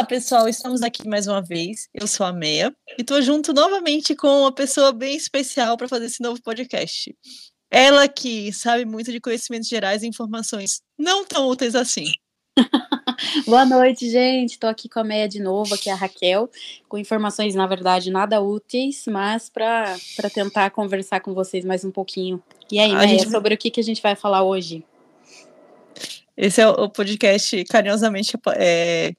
Olá, pessoal, estamos aqui mais uma vez. Eu sou a Meia e estou junto novamente com uma pessoa bem especial para fazer esse novo podcast. Ela que sabe muito de conhecimentos gerais e informações não tão úteis assim. Boa noite, gente. Estou aqui com a Meia de novo, aqui é a Raquel, com informações, na verdade, nada úteis, mas para tentar conversar com vocês mais um pouquinho. E aí, A Meia, gente- sobre o que, que a gente vai falar hoje? Esse é o podcast carinhosamente é,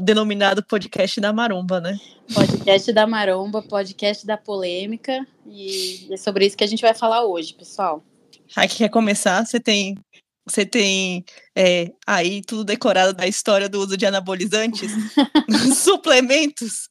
denominado podcast da Maromba, né? Podcast da Maromba, podcast da polêmica, e é sobre isso que a gente vai falar hoje, pessoal. Aqui quer começar? Você tem, você tem é, aí tudo decorado da história do uso de anabolizantes, suplementos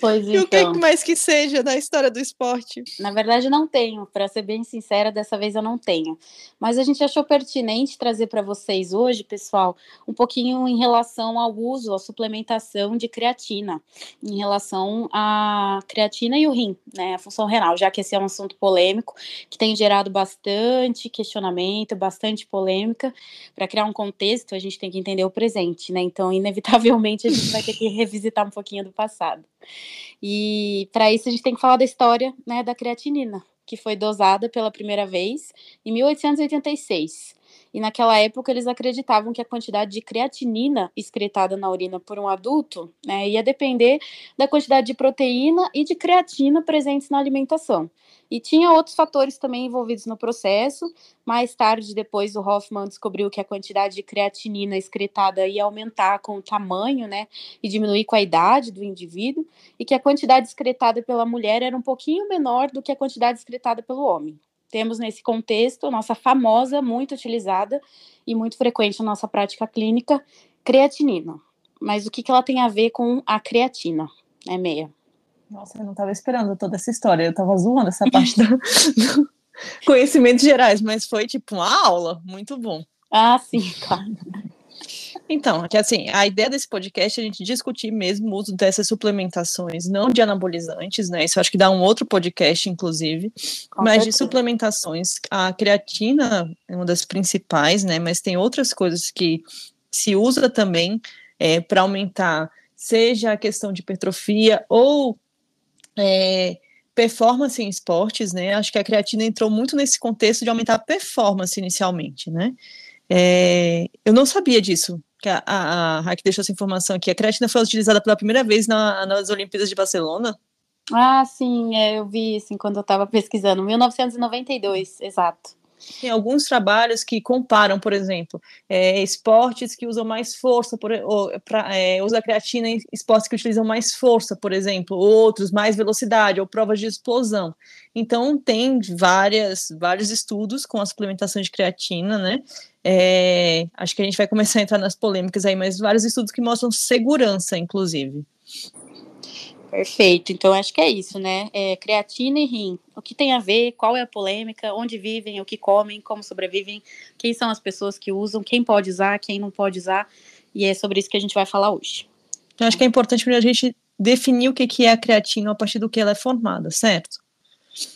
Pois e o que então. mais que seja da história do esporte. Na verdade, não tenho. Para ser bem sincera, dessa vez eu não tenho. Mas a gente achou pertinente trazer para vocês hoje, pessoal, um pouquinho em relação ao uso, à suplementação de creatina, em relação à creatina e o rim, né, a função renal, já que esse é um assunto polêmico que tem gerado bastante questionamento, bastante polêmica. Para criar um contexto, a gente tem que entender o presente, né? Então, inevitavelmente, a gente vai ter que revisitar um pouquinho do passado. E para isso a gente tem que falar da história né, da creatinina, que foi dosada pela primeira vez em 1886. E naquela época eles acreditavam que a quantidade de creatinina excretada na urina por um adulto né, ia depender da quantidade de proteína e de creatina presentes na alimentação. E tinha outros fatores também envolvidos no processo. Mais tarde, depois, o Hoffman descobriu que a quantidade de creatinina excretada ia aumentar com o tamanho, né, e diminuir com a idade do indivíduo e que a quantidade excretada pela mulher era um pouquinho menor do que a quantidade excretada pelo homem. Temos nesse contexto a nossa famosa, muito utilizada e muito frequente na nossa prática clínica, creatinina. Mas o que, que ela tem a ver com a creatina? É meia. Nossa, eu não estava esperando toda essa história. Eu estava zoando essa parte do, do conhecimentos gerais, mas foi tipo uma aula, muito bom. Ah, sim, claro. Então, que assim, a ideia desse podcast é a gente discutir mesmo o uso dessas suplementações, não de anabolizantes, né? Isso acho que dá um outro podcast, inclusive, Com mas de certeza. suplementações. A creatina é uma das principais, né? Mas tem outras coisas que se usa também é, para aumentar, seja a questão de hipertrofia ou é, performance em esportes, né? Acho que a creatina entrou muito nesse contexto de aumentar a performance inicialmente, né? É, eu não sabia disso, que a, a, a deixou essa informação aqui. A creatina foi utilizada pela primeira vez na- nas Olimpíadas de Barcelona. Ah, sim, é, eu vi isso enquanto eu estava pesquisando. 1992, exato. Tem alguns trabalhos que comparam, por exemplo, é, esportes que usam mais força, por, ou, pra, é, usa creatina em esportes que utilizam mais força, por exemplo, outros mais velocidade, ou provas de explosão. Então, tem várias, vários estudos com a suplementação de creatina, né? É, acho que a gente vai começar a entrar nas polêmicas aí, mas vários estudos que mostram segurança, inclusive. Perfeito. Então, acho que é isso, né? É, creatina e rim. O que tem a ver? Qual é a polêmica? Onde vivem? O que comem? Como sobrevivem? Quem são as pessoas que usam? Quem pode usar? Quem não pode usar? E é sobre isso que a gente vai falar hoje. Então, acho que é importante a gente definir o que que é a creatina a partir do que ela é formada, certo?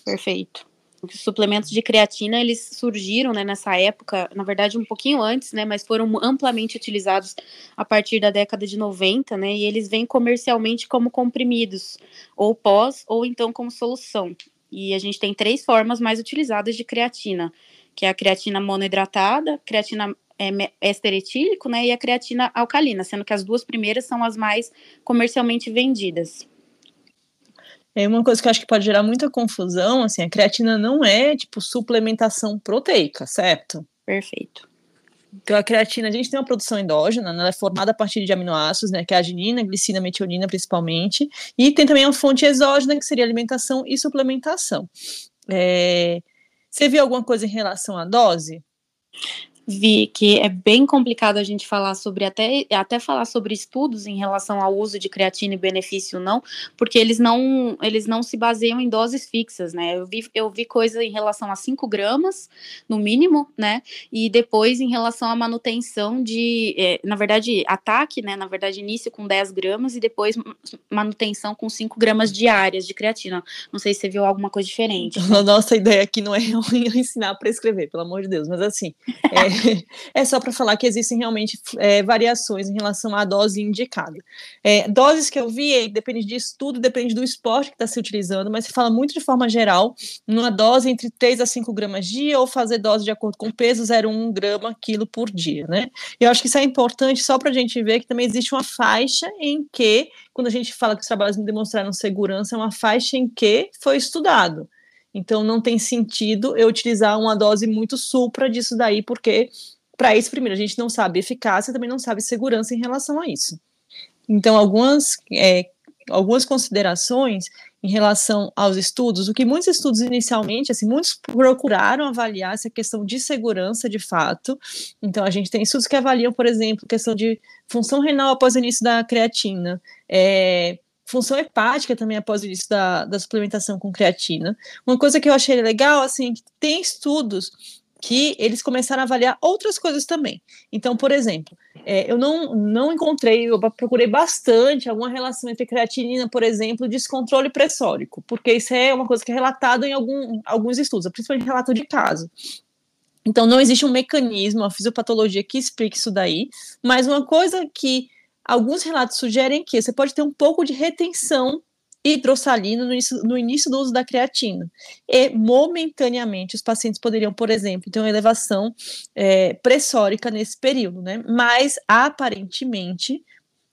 Perfeito. Os suplementos de creatina, eles surgiram né, nessa época, na verdade um pouquinho antes, né, mas foram amplamente utilizados a partir da década de 90, né, e eles vêm comercialmente como comprimidos, ou pós, ou então como solução. E a gente tem três formas mais utilizadas de creatina, que é a creatina monoidratada, creatina é, éster né, e a creatina alcalina, sendo que as duas primeiras são as mais comercialmente vendidas. É uma coisa que eu acho que pode gerar muita confusão, assim, a creatina não é tipo suplementação proteica, certo? Perfeito. Então a creatina, a gente tem uma produção endógena, né, ela é formada a partir de aminoácidos, né, que é a arginina, glicina, metionina principalmente, e tem também uma fonte exógena, que seria alimentação e suplementação. É... Você viu alguma coisa em relação à dose? Vi que é bem complicado a gente falar sobre até, até falar sobre estudos em relação ao uso de creatina e benefício não, porque eles não eles não se baseiam em doses fixas, né? Eu vi, eu vi coisa em relação a 5 gramas, no mínimo, né? E depois em relação à manutenção de, é, na verdade, ataque, né? Na verdade, início com 10 gramas e depois manutenção com 5 gramas diárias de creatina. Não sei se você viu alguma coisa diferente. Nossa ideia aqui não é ensinar a prescrever, pelo amor de Deus, mas assim, é, é só para falar que existem realmente é, variações em relação à dose indicada. É, doses que eu vi, depende de estudo, depende do esporte que está se utilizando, mas se fala muito de forma geral, numa dose entre 3 a 5 gramas dia ou fazer dose de acordo com peso 0,1 grama quilo por dia, né? Eu acho que isso é importante só para a gente ver que também existe uma faixa em que, quando a gente fala que os trabalhos demonstraram segurança, é uma faixa em que foi estudado. Então não tem sentido eu utilizar uma dose muito supra disso daí, porque para isso, primeiro, a gente não sabe eficácia, também não sabe segurança em relação a isso. Então, algumas, é, algumas considerações em relação aos estudos, o que muitos estudos inicialmente, assim, muitos procuraram avaliar essa questão de segurança de fato. Então, a gente tem estudos que avaliam, por exemplo, questão de função renal após o início da creatina, é, função hepática também após o início da, da suplementação com creatina. Uma coisa que eu achei legal, assim, que tem estudos que eles começaram a avaliar outras coisas também. Então, por exemplo, é, eu não, não encontrei, eu procurei bastante alguma relação entre creatinina, por exemplo, descontrole pressórico, porque isso é uma coisa que é relatada em algum, alguns estudos, principalmente relato de caso. Então, não existe um mecanismo, uma fisiopatologia que explique isso daí, mas uma coisa que Alguns relatos sugerem que você pode ter um pouco de retenção hidrossalina no início, no início do uso da creatina. E, momentaneamente, os pacientes poderiam, por exemplo, ter uma elevação é, pressórica nesse período, né? Mas, aparentemente,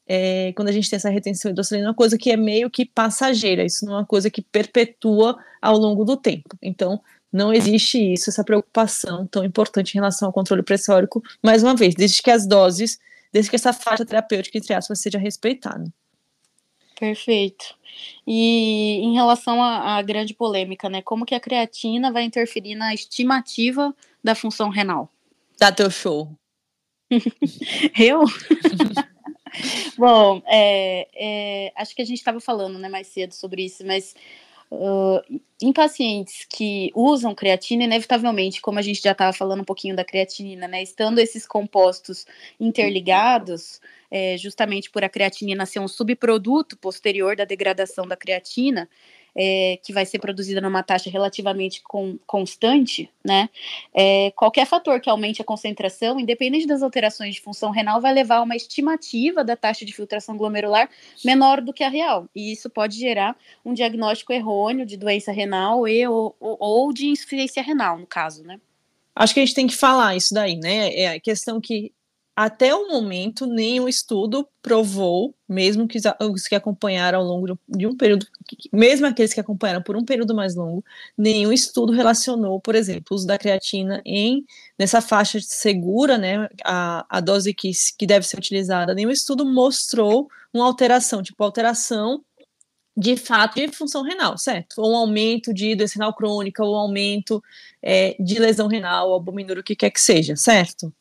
é, quando a gente tem essa retenção hidrossalina, é uma coisa que é meio que passageira, isso não é uma coisa que perpetua ao longo do tempo. Então, não existe isso, essa preocupação tão importante em relação ao controle pressórico, mais uma vez, desde que as doses desde que essa faixa terapêutica, entre aspas, seja respeitada. Perfeito. E em relação à, grande polêmica, né? Como que a creatina vai interferir na estimativa da função renal? Dá teu show. Eu? Bom, é, é, acho que a gente estava falando né, mais cedo sobre isso, mas Uh, em pacientes que usam creatina, inevitavelmente, como a gente já estava falando um pouquinho da creatinina, né, estando esses compostos interligados, é, justamente por a creatinina ser um subproduto posterior da degradação da creatina, é, que vai ser produzida numa taxa relativamente com, constante, né? É, qualquer fator que aumente a concentração, independente das alterações de função renal, vai levar a uma estimativa da taxa de filtração glomerular menor do que a real. E isso pode gerar um diagnóstico errôneo de doença renal e, ou, ou de insuficiência renal, no caso, né? Acho que a gente tem que falar isso daí, né? É a questão que até o momento, nenhum estudo provou, mesmo que os que acompanharam ao longo de um período, mesmo aqueles que acompanharam por um período mais longo, nenhum estudo relacionou, por exemplo, o uso da creatina em nessa faixa segura, né, a, a dose que, que deve ser utilizada, nenhum estudo mostrou uma alteração, tipo alteração de fato de função renal, certo? Ou um aumento de doença renal crônica, ou um aumento é, de lesão renal, albuminúria, o que quer que seja, certo?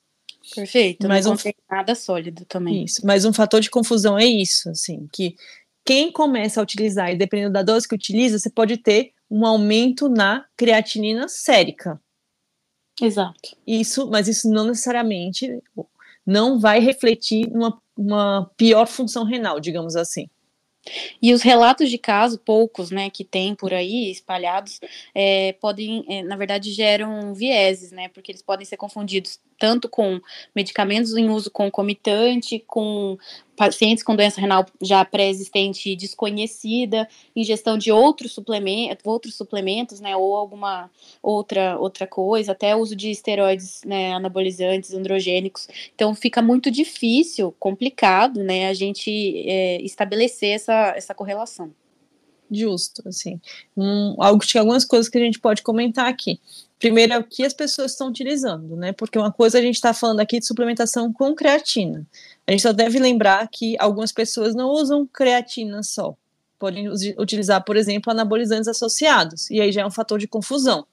Perfeito, mas não um, nada sólido também. Isso, mas um fator de confusão é isso, assim, que quem começa a utilizar, e dependendo da dose que utiliza, você pode ter um aumento na creatinina sérica. Exato. Isso, mas isso não necessariamente não vai refletir uma, uma pior função renal, digamos assim. E os relatos de caso, poucos, né, que tem por aí espalhados, é, podem, é, na verdade, geram vieses, né, porque eles podem ser confundidos tanto com medicamentos em uso concomitante, com pacientes com doença renal já pré-existente desconhecida, ingestão de outros suplementos, outros suplementos, né, ou alguma outra outra coisa, até uso de esteroides, né, anabolizantes, androgênicos. Então fica muito difícil, complicado, né, a gente é, estabelecer essa, essa correlação. Justo, assim, um, algo algumas coisas que a gente pode comentar aqui. Primeiro é o que as pessoas estão utilizando, né? Porque uma coisa a gente está falando aqui de suplementação com creatina. A gente só deve lembrar que algumas pessoas não usam creatina só. Podem utilizar, por exemplo, anabolizantes associados. E aí já é um fator de confusão.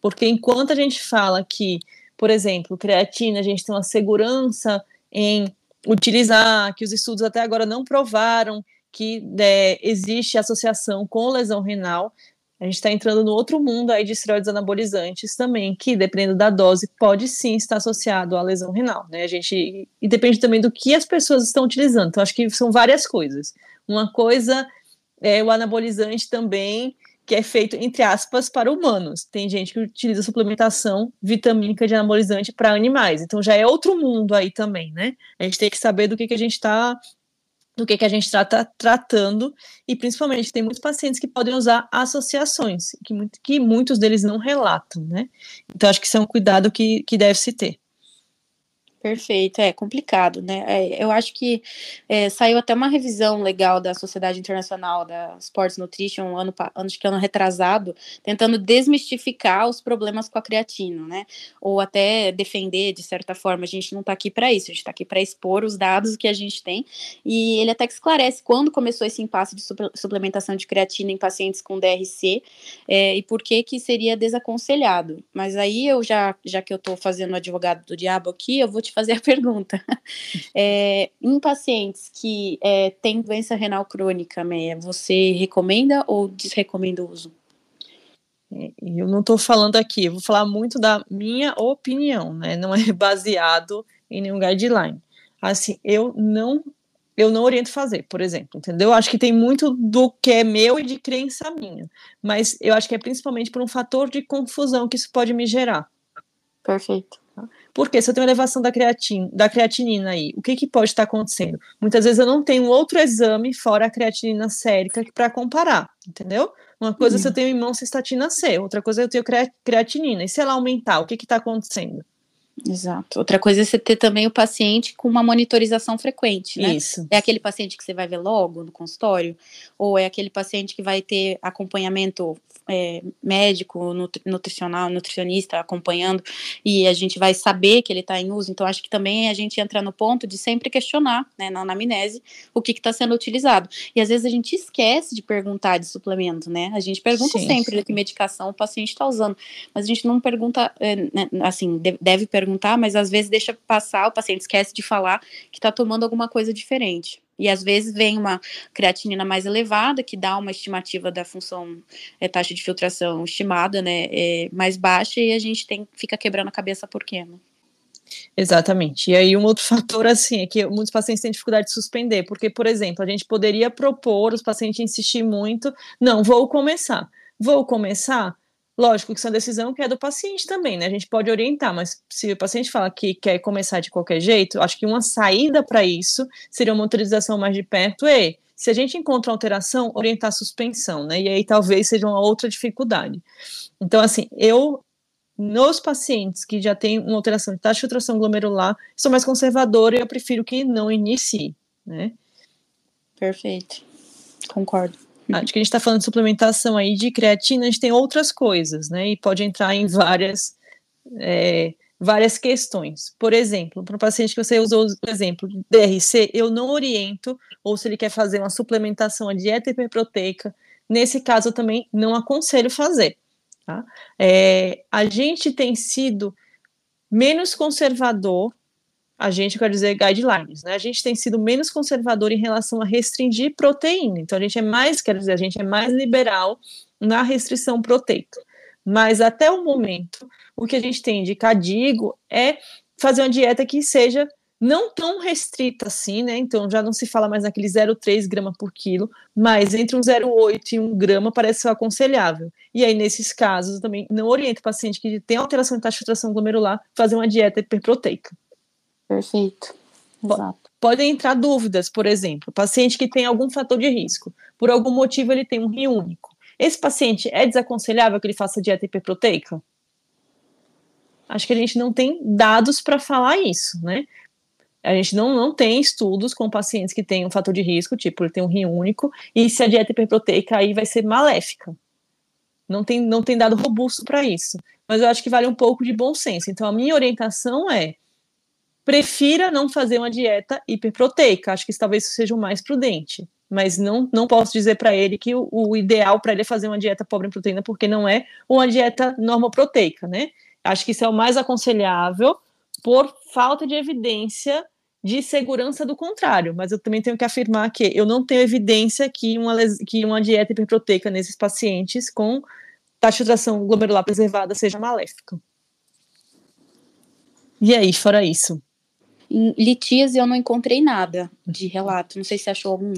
Porque enquanto a gente fala que, por exemplo, creatina, a gente tem uma segurança em utilizar, que os estudos até agora não provaram que é, existe associação com lesão renal, a gente está entrando no outro mundo aí de esteroides anabolizantes também, que dependendo da dose pode sim estar associado à lesão renal, né? A gente e depende também do que as pessoas estão utilizando. Então acho que são várias coisas. Uma coisa é o anabolizante também que é feito entre aspas para humanos. Tem gente que utiliza suplementação vitamínica de anabolizante para animais. Então já é outro mundo aí também, né? A gente tem que saber do que, que a gente está do que, que a gente está tratando, e principalmente tem muitos pacientes que podem usar associações, que, que muitos deles não relatam, né? Então, acho que isso é um cuidado que, que deve se ter. Perfeito, é complicado, né? É, eu acho que é, saiu até uma revisão legal da Sociedade Internacional da Sports Nutrition, ano, acho que ano retrasado, tentando desmistificar os problemas com a creatina, né? Ou até defender, de certa forma. A gente não está aqui para isso, a gente está aqui para expor os dados que a gente tem. E ele até que esclarece quando começou esse impasse de suplementação de creatina em pacientes com DRC é, e por que que seria desaconselhado. Mas aí eu já, já que eu estou fazendo advogado do diabo aqui, eu vou te fazer a pergunta. É, em pacientes que é, têm doença renal crônica, Meia, você recomenda ou desrecomenda o uso? É, eu não estou falando aqui, eu vou falar muito da minha opinião, né? Não é baseado em nenhum guideline. Assim, eu não eu não oriento fazer, por exemplo, entendeu? Acho que tem muito do que é meu e de crença minha, mas eu acho que é principalmente por um fator de confusão que isso pode me gerar. Perfeito. Porque se eu tenho elevação da, creatina, da creatinina aí, o que, que pode estar acontecendo? Muitas vezes eu não tenho outro exame fora a creatinina sérica para comparar, entendeu? Uma coisa uhum. se eu tenho em mão cistatina C, outra coisa eu tenho creatinina. E se ela aumentar, o que está acontecendo? Exato. Outra coisa é você ter também o paciente com uma monitorização frequente, né? Isso. É aquele paciente que você vai ver logo no consultório, ou é aquele paciente que vai ter acompanhamento é, médico, nutricional, nutricionista acompanhando, e a gente vai saber que ele está em uso. Então, acho que também a gente entra no ponto de sempre questionar, né, na anamnese, o que está sendo utilizado. E às vezes a gente esquece de perguntar de suplemento, né? A gente pergunta Sim. sempre que medicação o paciente está usando, mas a gente não pergunta, é, né, assim, deve perguntar perguntar, mas às vezes deixa passar, o paciente esquece de falar que está tomando alguma coisa diferente. E às vezes vem uma creatinina mais elevada, que dá uma estimativa da função, é, taxa de filtração estimada, né, é, mais baixa, e a gente tem, fica quebrando a cabeça por quê, né? Exatamente. E aí um outro fator assim é que muitos pacientes têm dificuldade de suspender, porque, por exemplo, a gente poderia propor os pacientes insistir muito, não, vou começar. Vou começar, Lógico que isso é uma decisão que é do paciente também, né? A gente pode orientar, mas se o paciente fala que quer começar de qualquer jeito, acho que uma saída para isso seria uma autorização mais de perto e se a gente encontra alteração, orientar a suspensão, né? E aí talvez seja uma outra dificuldade. Então, assim, eu nos pacientes que já têm uma alteração de taxa de filtração glomerular, sou mais conservadora e eu prefiro que não inicie, né? Perfeito. Concordo. Acho que a gente está falando de suplementação aí de creatina, a gente tem outras coisas, né? E pode entrar em várias, é, várias questões. Por exemplo, para o paciente que você usou o exemplo de DRC, eu não oriento, ou se ele quer fazer uma suplementação, a dieta hiperproteica, nesse caso eu também não aconselho fazer. Tá? É, a gente tem sido menos conservador a gente, quer dizer, guidelines, né? A gente tem sido menos conservador em relação a restringir proteína. Então, a gente é mais, quer dizer, a gente é mais liberal na restrição proteica. Mas até o momento, o que a gente tem de cadigo é fazer uma dieta que seja não tão restrita assim, né? Então já não se fala mais naquele 0,3 grama por quilo, mas entre um 0,8 e 1 grama parece ser aconselhável. E aí, nesses casos, também não orienta o paciente que tem alteração de taxa de filtração glomerular fazer uma dieta hiperproteica. Perfeito. Exato. Podem entrar dúvidas, por exemplo, paciente que tem algum fator de risco, por algum motivo ele tem um rim único. Esse paciente é desaconselhável que ele faça dieta hiperproteica? Acho que a gente não tem dados para falar isso, né? A gente não, não tem estudos com pacientes que têm um fator de risco, tipo, ele tem um rim único, e se a dieta hiperproteica aí vai ser maléfica. Não tem, não tem dado robusto para isso. Mas eu acho que vale um pouco de bom senso. Então, a minha orientação é prefira não fazer uma dieta hiperproteica. Acho que isso, talvez seja o mais prudente. Mas não, não posso dizer para ele que o, o ideal para ele é fazer uma dieta pobre em proteína, porque não é uma dieta normoproteica, né? Acho que isso é o mais aconselhável por falta de evidência de segurança do contrário, mas eu também tenho que afirmar que eu não tenho evidência que uma, que uma dieta hiperproteica nesses pacientes com taxa de filtração glomerular preservada seja maléfica. E aí, fora isso? Em litíase eu não encontrei nada de relato, não sei se achou algum.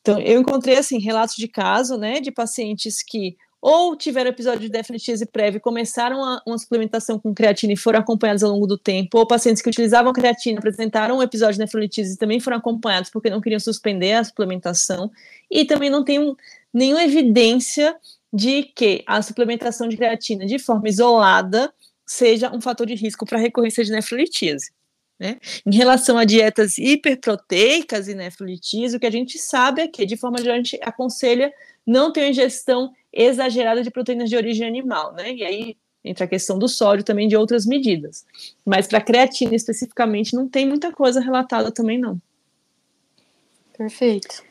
Então, eu encontrei, assim, relatos de caso, né, de pacientes que ou tiveram episódio de deflitíase prévio e começaram a, uma suplementação com creatina e foram acompanhados ao longo do tempo, ou pacientes que utilizavam creatina apresentaram um episódio de nefrolitíase e também foram acompanhados porque não queriam suspender a suplementação, e também não tem um, nenhuma evidência de que a suplementação de creatina de forma isolada seja um fator de risco para recorrência de nefrolitíase. Né? Em relação a dietas hiperproteicas e nefrolitíase, o que a gente sabe é que, de forma geral, a gente aconselha não ter ingestão exagerada de proteínas de origem animal, né? E aí entra a questão do sódio também de outras medidas. Mas para creatina especificamente não tem muita coisa relatada também não. Perfeito.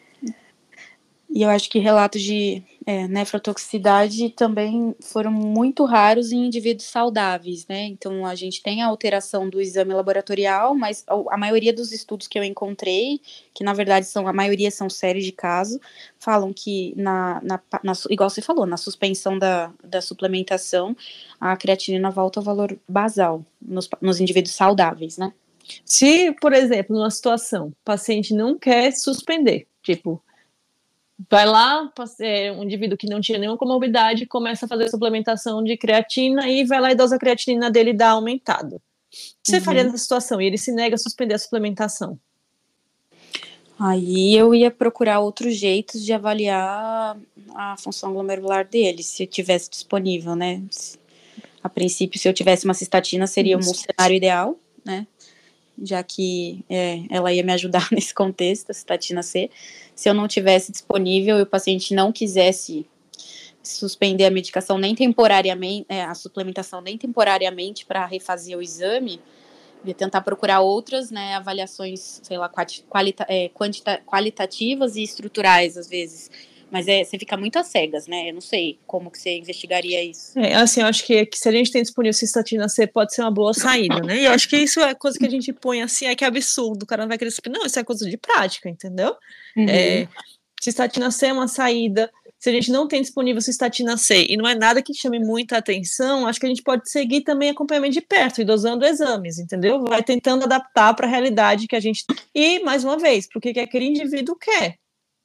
E eu acho que relatos de é, nefrotoxicidade também foram muito raros em indivíduos saudáveis, né? Então a gente tem a alteração do exame laboratorial, mas a, maioria dos estudos que eu encontrei, que na verdade são a maioria são séries de casos, falam que na, na, na, igual você falou, na suspensão da, da suplementação, a creatinina volta ao valor basal nos, nos indivíduos saudáveis, né? Se, por exemplo, numa situação, o paciente não quer suspender, tipo, vai lá, é, um indivíduo que não tinha nenhuma comorbidade, começa a fazer suplementação de creatina e vai lá e dosa a creatina dele dá aumentada. O que você uhum. faria nessa situação? E ele se nega a suspender a suplementação. Aí eu ia procurar outros jeitos de avaliar a função glomerular dele, se tivesse disponível, né? A princípio, se eu tivesse uma cistatina, seria um cenário ideal, né? Já que é, ela ia me ajudar nesse contexto, a cistatina C se eu não tivesse disponível e o paciente não quisesse suspender a medicação nem temporariamente, é, a suplementação nem temporariamente para refazer o exame, ia tentar procurar outras, né, avaliações, sei lá, qualita, é, quantita, qualitativas e estruturais, às vezes. Mas é, você fica muito às cegas, né? Eu não sei como que você investigaria isso. É, assim, eu acho que, que se a gente tem disponível cistatina C, pode ser uma boa saída, né? E eu acho que isso é coisa que a gente põe assim, é que é absurdo, o cara não vai querer saber. Não, isso é coisa de prática, entendeu? Uhum. É, cistatina C é uma saída. Se a gente não tem disponível cistatina C e não é nada que chame muita atenção, acho que a gente pode seguir também acompanhamento de perto e dosando exames, entendeu? Vai tentando adaptar para a realidade que a gente. E, mais uma vez, porque que aquele indivíduo quer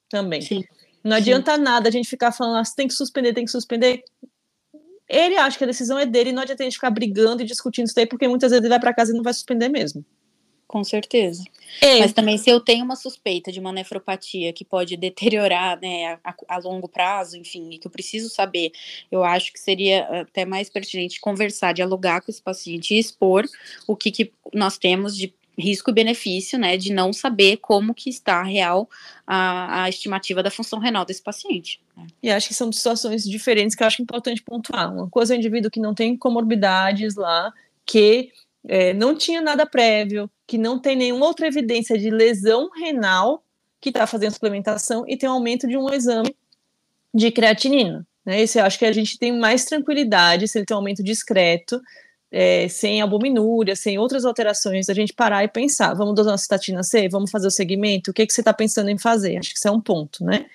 também. Sim. Não adianta Sim. nada a gente ficar falando, ah, tem que suspender, tem que suspender. Ele acha que a decisão é dele, não adianta a gente ficar brigando e discutindo isso daí, porque muitas vezes ele vai para casa e não vai suspender mesmo. Com certeza. É. Mas também, se eu tenho uma suspeita de uma nefropatia que pode deteriorar né, a, a, longo prazo, enfim, e que eu preciso saber, eu acho que seria até mais pertinente conversar, dialogar com esse paciente e expor o que, que nós temos de risco e benefício, né, de não saber como que está real a, a estimativa da função renal desse paciente. Né. E acho que são situações diferentes que eu acho importante pontuar. Uma coisa é o indivíduo que não tem comorbidades lá, que é, não tinha nada prévio, que não tem nenhuma outra evidência de lesão renal, que está fazendo suplementação e tem um aumento de um exame de creatinina. Né? Esse eu acho que a gente tem mais tranquilidade se ele tem um aumento discreto é, sem albuminúria, sem outras alterações, a gente parar e pensar, vamos dosar uma cistatina C, vamos fazer o segmento, o que, que você está pensando em fazer? Acho que isso é um ponto, né?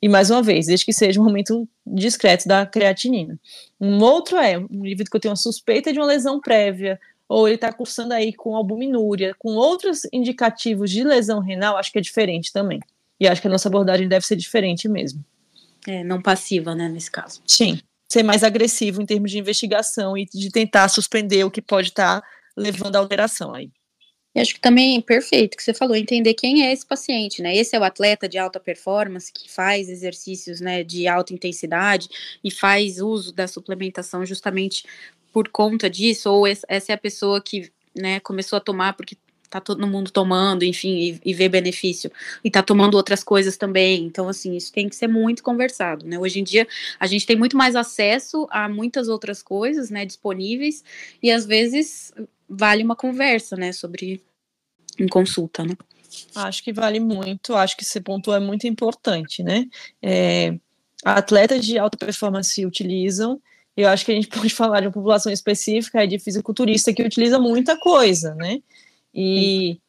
E mais uma vez, desde que seja um momento discreto da creatinina. Um outro é um indivíduo que eu tenho uma suspeita de uma lesão prévia, ou ele está cursando aí com albuminúria, com outros indicativos de lesão renal, acho que é diferente também. E acho que a nossa abordagem deve ser diferente mesmo. É, não passiva, né, nesse caso. Sim, ser mais agressivo em termos de investigação e de tentar suspender o que pode estar tá levando à alteração aí. E acho que também perfeito que você falou, entender quem é esse paciente, né? Esse é o atleta de alta performance que faz exercícios, né, de alta intensidade e faz uso da suplementação justamente por conta disso, ou essa é a pessoa que, né, começou a tomar porque tá todo mundo tomando, enfim, e, e vê benefício, e tá tomando outras coisas também. Então, assim, isso tem que ser muito conversado, né? Hoje em dia, a gente tem muito mais acesso a muitas outras coisas, né, disponíveis, e às vezes vale uma conversa, né, sobre em consulta, né? Acho que vale muito, acho que esse ponto é muito importante, né? É, atletas de alta performance utilizam, eu acho que a gente pode falar de uma população específica, de fisiculturista que utiliza muita coisa, né? E Sim.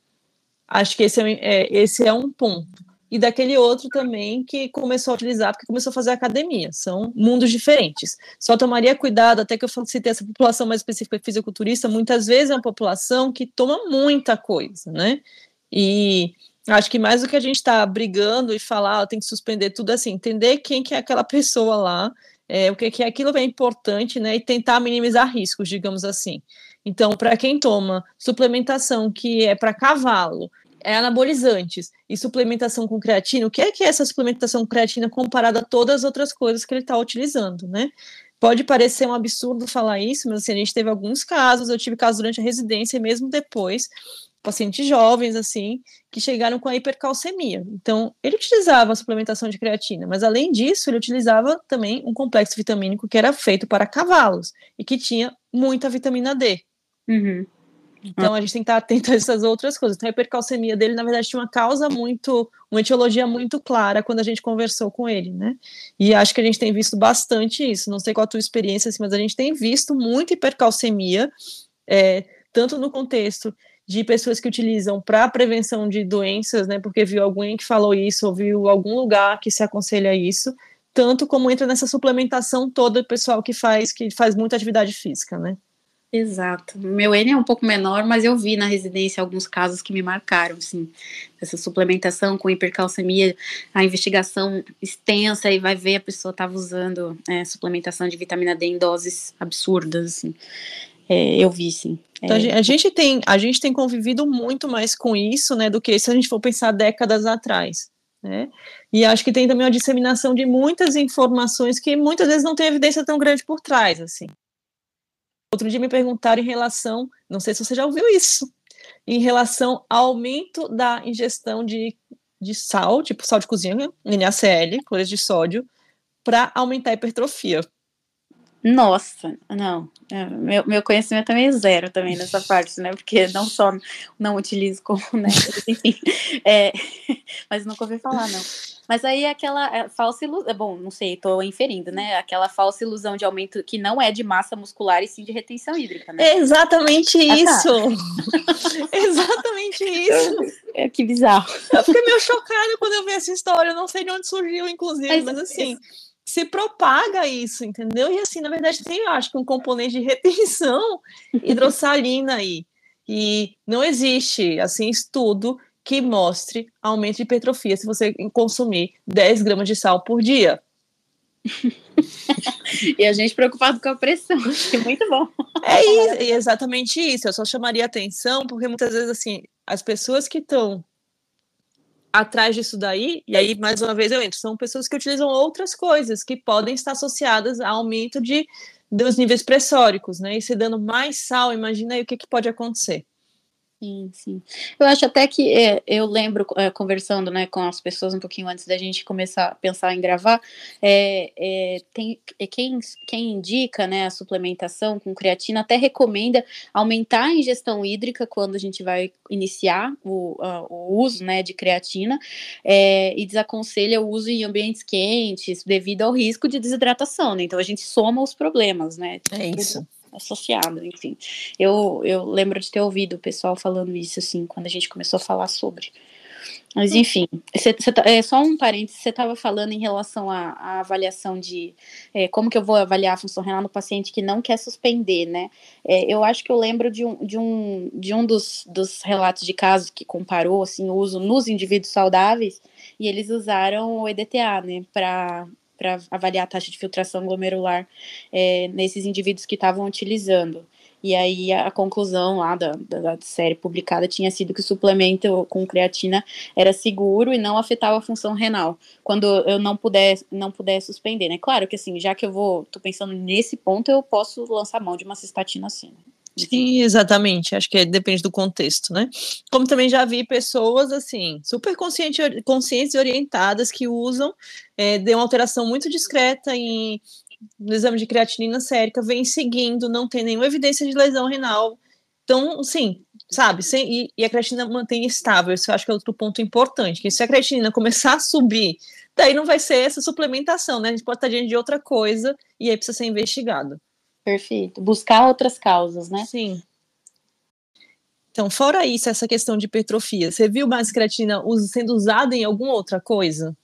acho que esse é, é, esse é um ponto e daquele outro também que começou a utilizar porque começou a fazer academia. São mundos diferentes. Só tomaria cuidado, até que eu citei essa população mais específica de fisiculturista, muitas vezes é uma população que toma muita coisa, né? E acho que mais do que a gente está brigando e falar, ó, tem que suspender tudo assim, entender quem que é aquela pessoa lá, é, o que, que é aquilo é importante, né? E tentar minimizar riscos, digamos assim. Então, para quem toma suplementação que é para cavalo, é anabolizantes e suplementação com creatina, o que é que é essa suplementação com creatina comparada a todas as outras coisas que ele está utilizando, né? Pode parecer um absurdo falar isso, mas assim, a gente teve alguns casos, eu tive casos durante a residência e mesmo depois, pacientes jovens, assim, que chegaram com a hipercalcemia. Então, ele utilizava a suplementação de creatina, mas além disso, ele utilizava também um complexo vitamínico que era feito para cavalos e que tinha muita vitamina D. Uhum. Então a gente tem que estar atento a essas outras coisas. Então a hipercalcemia dele, na verdade, tinha uma causa muito, uma etiologia muito clara quando a gente conversou com ele, né? E acho que a gente tem visto bastante isso. Não sei qual a tua experiência, assim, mas a gente tem visto muito hipercalcemia, é, tanto no contexto de pessoas que utilizam para prevenção de doenças, né? Porque viu alguém que falou isso, ou viu algum lugar que se aconselha isso, tanto como entra nessa suplementação toda do pessoal que faz que faz muita atividade física, né? Exato. Meu N é um pouco menor, mas eu vi na residência alguns casos que me marcaram, sim. Essa suplementação com hipercalcemia, a investigação extensa e vai ver a pessoa estava usando é, suplementação de vitamina D em doses absurdas, assim. É, eu vi, sim. Então, é... a, gente tem, a gente tem convivido muito mais com isso, né, do que se a gente for pensar décadas atrás. Né? E acho que tem também uma disseminação de muitas informações que muitas vezes não tem evidência tão grande por trás, assim. Outro dia me perguntaram em relação, não sei se você já ouviu isso, em relação ao aumento da ingestão de, de sal, tipo sal de cozinha, NaCl, cloreto de sódio, para aumentar a hipertrofia. Nossa, não. É, meu, meu conhecimento também é zero também nessa parte, né? Porque não só não utilizo como, né? Enfim, é, mas nunca ouvi falar, não. Mas aí é aquela é, falsa ilusão, bom, não sei, estou inferindo, né? Aquela falsa ilusão de aumento que não é de massa muscular e sim de retenção hídrica, né? É exatamente ah, tá. isso! exatamente isso! É, que bizarro. Eu fiquei meio chocada quando eu vi essa história, eu não sei de onde surgiu, inclusive, mas, mas assim... Isso se propaga isso, entendeu? E assim, na verdade, tem, eu acho que um componente de retenção hidrossalina aí. E não existe, assim, estudo que mostre aumento de hipertrofia se você consumir 10 gramas de sal por dia. e a gente preocupado com a pressão, que é muito bom. É, é exatamente isso. Eu só chamaria atenção porque muitas vezes assim as pessoas que estão atrás disso daí, e aí mais uma vez eu entro, são pessoas que utilizam outras coisas que podem estar associadas a aumento de dos níveis pressóricos, né? E se dando mais sal, imagina aí o que, que pode acontecer. Sim, sim. Eu acho até que é, eu lembro é, conversando né, com as pessoas um pouquinho antes da gente começar a pensar em gravar, é, é tem é, quem, quem indica né, a suplementação com creatina até recomenda aumentar a ingestão hídrica quando a gente vai iniciar o, a, o uso né, de creatina é, e desaconselha o uso em ambientes quentes devido ao risco de desidratação. Né? Então a gente soma os problemas, né? É isso associado, enfim. Eu, eu lembro de ter ouvido o pessoal falando isso, assim, quando a gente começou a falar sobre. Mas enfim, cê, cê, tá, é, só um parênteses, você estava falando em relação à, à avaliação de é, como que eu vou avaliar a função renal no paciente que não quer suspender, né? É, eu acho que eu lembro de um, de um, de um dos, dos relatos de casos que comparou assim, o uso nos indivíduos saudáveis, e eles usaram o EDTA, né, para para avaliar a taxa de filtração glomerular é, nesses indivíduos que estavam utilizando. E aí a, conclusão lá da, da, da, série publicada tinha sido que o suplemento com creatina era seguro e não afetava a função renal, quando eu não puder, não puder suspender, né? Claro que assim, já que eu vou, tô pensando nesse ponto, eu posso lançar mão de uma cistatina assim. Né? Sim, exatamente. Acho que depende do contexto, né? Como também já vi pessoas assim, super consciente, conscientes e orientadas que usam é, de uma alteração muito discreta em no exame de creatinina sérica, vem seguindo, não tem nenhuma evidência de lesão renal. Então, sim, sabe, sem, e, e, a creatinina mantém estável, isso eu acho que é outro ponto importante, que se a creatinina começar a subir, daí não vai ser essa suplementação, né? A gente pode estar diante de outra coisa e aí precisa ser investigado. Perfeito. Buscar outras causas, né? Sim. Então, fora isso, essa questão de hipertrofia, você viu mais creatina sendo usada em alguma outra coisa?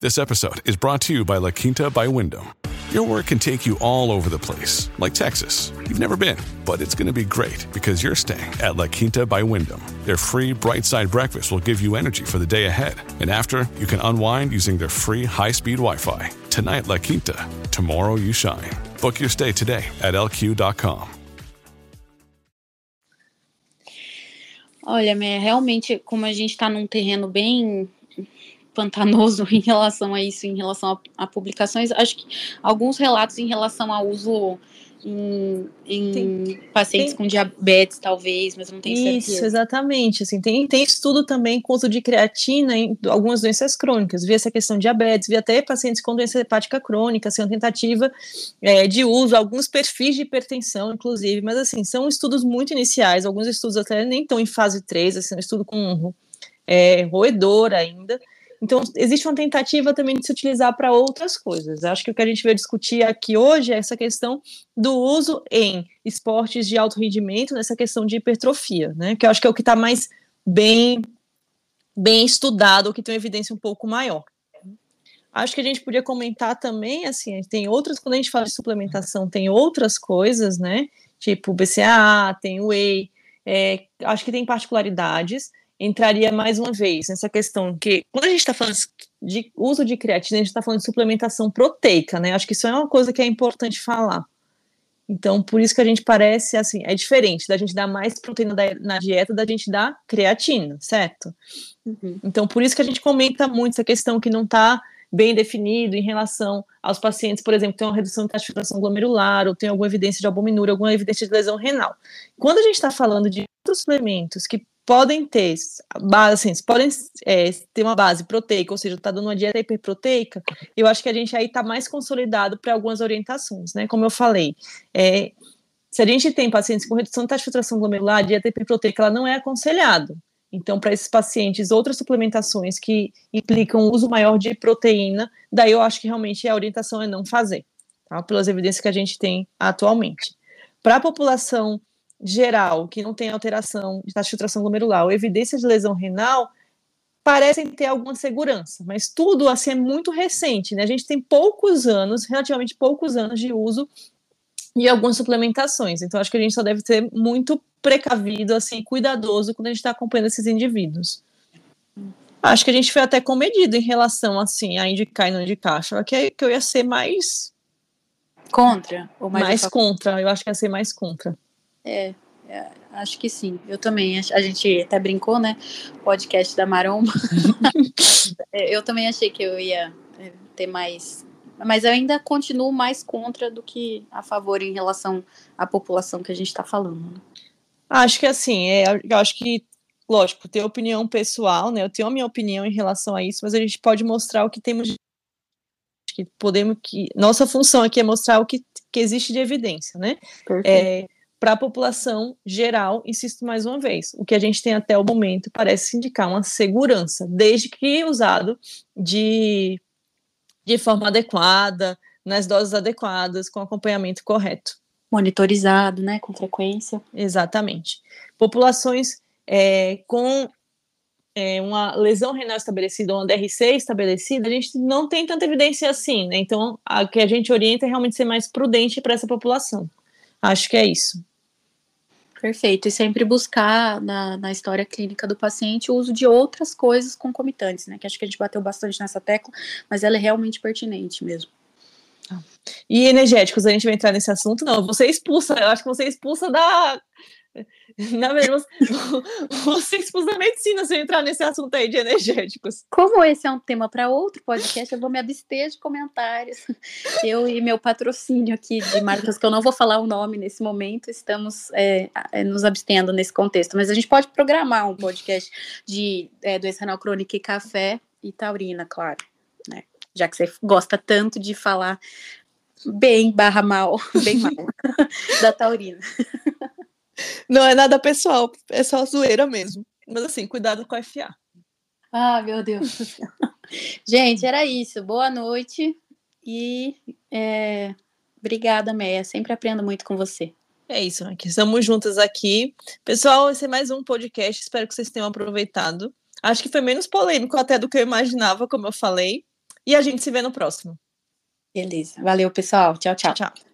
This episode is brought to you by La Quinta by Wyndham. Your work can take you all over the place, like Texas. You've never been, but it's going to be great because you're staying at La Quinta by Wyndham. Their free bright side breakfast will give you energy for the day ahead. And after, you can unwind using their free high speed Wi Fi. Tonight, La Quinta. Tomorrow, you shine. Book your stay today at lq.com. Olha, realmente, como a gente está num terreno bem pantanoso em relação a isso, em relação a, a publicações. Acho que alguns relatos em relação ao uso em, em tem, pacientes tem, com diabetes, talvez, mas não tenho certeza. Isso, exatamente. Assim, tem, tem estudo também com uso de creatina em algumas doenças crônicas. Vi essa questão de diabetes, vi até pacientes com doença hepática crônica, assim, uma tentativa é, de uso, alguns perfis de hipertensão, inclusive, mas assim, são estudos muito iniciais, alguns estudos até nem estão em fase 3, assim, um estudo com é, roedor ainda, então, existe uma tentativa também de se utilizar para outras coisas. Acho que o que a gente veio discutir aqui hoje é essa questão do uso em esportes de alto rendimento, nessa questão de hipertrofia, né? Que eu acho que é o que está mais bem, bem estudado, ou que tem uma evidência um pouco maior. Acho que a gente podia comentar também, assim, tem outras, quando a gente fala de suplementação, tem outras coisas, né? Tipo BCAA, tem whey, é, acho que tem particularidades entraria mais uma vez nessa questão que, quando a gente está falando de uso de creatina, a gente está falando de suplementação proteica, né? Acho que isso é uma coisa que é importante falar. Então, por isso que a gente parece assim, é diferente da gente dar mais proteína da, na dieta da gente dar creatina, certo? Uhum. Então, por isso que a gente comenta muito essa questão que não está bem definido em relação aos pacientes, por exemplo, que tem uma redução de taxa de filtração glomerular, ou tem alguma evidência de albuminúria, alguma evidência de lesão renal. Quando a gente está falando de outros suplementos que podem ter base, assim, podem é, ter uma base proteica, ou seja, está dando uma dieta hiperproteica, eu acho que a gente aí está mais consolidado para algumas orientações, né? Como eu falei, é, se a gente tem pacientes com redução de taxa filtração glomerular, a dieta hiperproteica ela não é aconselhada. Então, para esses pacientes, outras suplementações que implicam uso maior de proteína, daí eu acho que realmente a orientação é não fazer, tá? pelas evidências que a gente tem atualmente. Para a população geral, que não tem alteração de taxa de filtração glomerular ou evidência de lesão renal, parecem ter alguma segurança, mas tudo assim é muito recente, né? A gente tem poucos anos, relativamente poucos anos de uso de algumas suplementações. Então acho que a gente só deve ser muito precavido, assim, cuidadoso quando a gente está acompanhando esses indivíduos. Acho que a gente foi até comedido em relação assim a indicar e não indicar. Acho que, que eu ia ser mais contra ou mais, mais contra. Eu acho que ia ser mais contra. É, é, acho que sim. Eu também. A gente até brincou, né? Podcast da Maromba. É, eu também achei que eu ia é, ter mais. Mas eu ainda continuo mais contra do que a favor em relação à população que a gente está falando. Né? Acho que assim, é, eu acho que, lógico, ter opinião pessoal, né? Eu tenho a minha opinião em relação a isso, mas a gente pode mostrar o que temos de que podemos que nossa função aqui é mostrar o que, que existe de evidência, né? É, para a população geral, insisto mais uma vez, o que a gente tem até o momento parece indicar uma segurança, desde que usado de, de forma adequada, nas doses adequadas, com acompanhamento correto. Monitorizado, né, com frequência. Exatamente. Populações é, com é, uma lesão renal estabelecida, uma DRC estabelecida, a gente não tem tanta evidência assim, né? Então, a que a gente orienta é realmente ser mais prudente para essa população. Acho que é isso. Perfeito. E sempre buscar na, na história clínica do paciente o uso de outras coisas concomitantes, né? Que acho que a gente bateu bastante nessa tecla, mas ela é realmente pertinente mesmo. E energéticos, a gente vai entrar nesse assunto? Não, você expulsa, eu acho que você expulsa da na verdade, você expôs a medicina se eu entrar nesse assunto aí de energéticos. Como esse é um tema para outro podcast, eu vou me abster de comentários. Eu e meu patrocínio aqui de marcas que eu não vou falar o nome nesse momento, estamos é, é, nos abstendo nesse contexto. Mas a gente pode programar um podcast de é, doença renal crônica e café e taurina, claro. Né? Já que você gosta tanto de falar bem barra mal, bem mal, da taurina. Não é nada pessoal, é só zoeira mesmo. Mas assim, cuidado com a FA. Ah, meu Deus. Gente, era isso. Boa noite e é, obrigada, Meia. Sempre aprendo muito com você. É isso, aqui estamos juntas aqui. Pessoal, esse é mais um podcast. Espero que vocês tenham aproveitado. Acho que foi menos polêmico até do que eu imaginava, como eu falei. E a gente se vê no próximo. Beleza. Valeu, pessoal. Tchau, tchau. Tchau.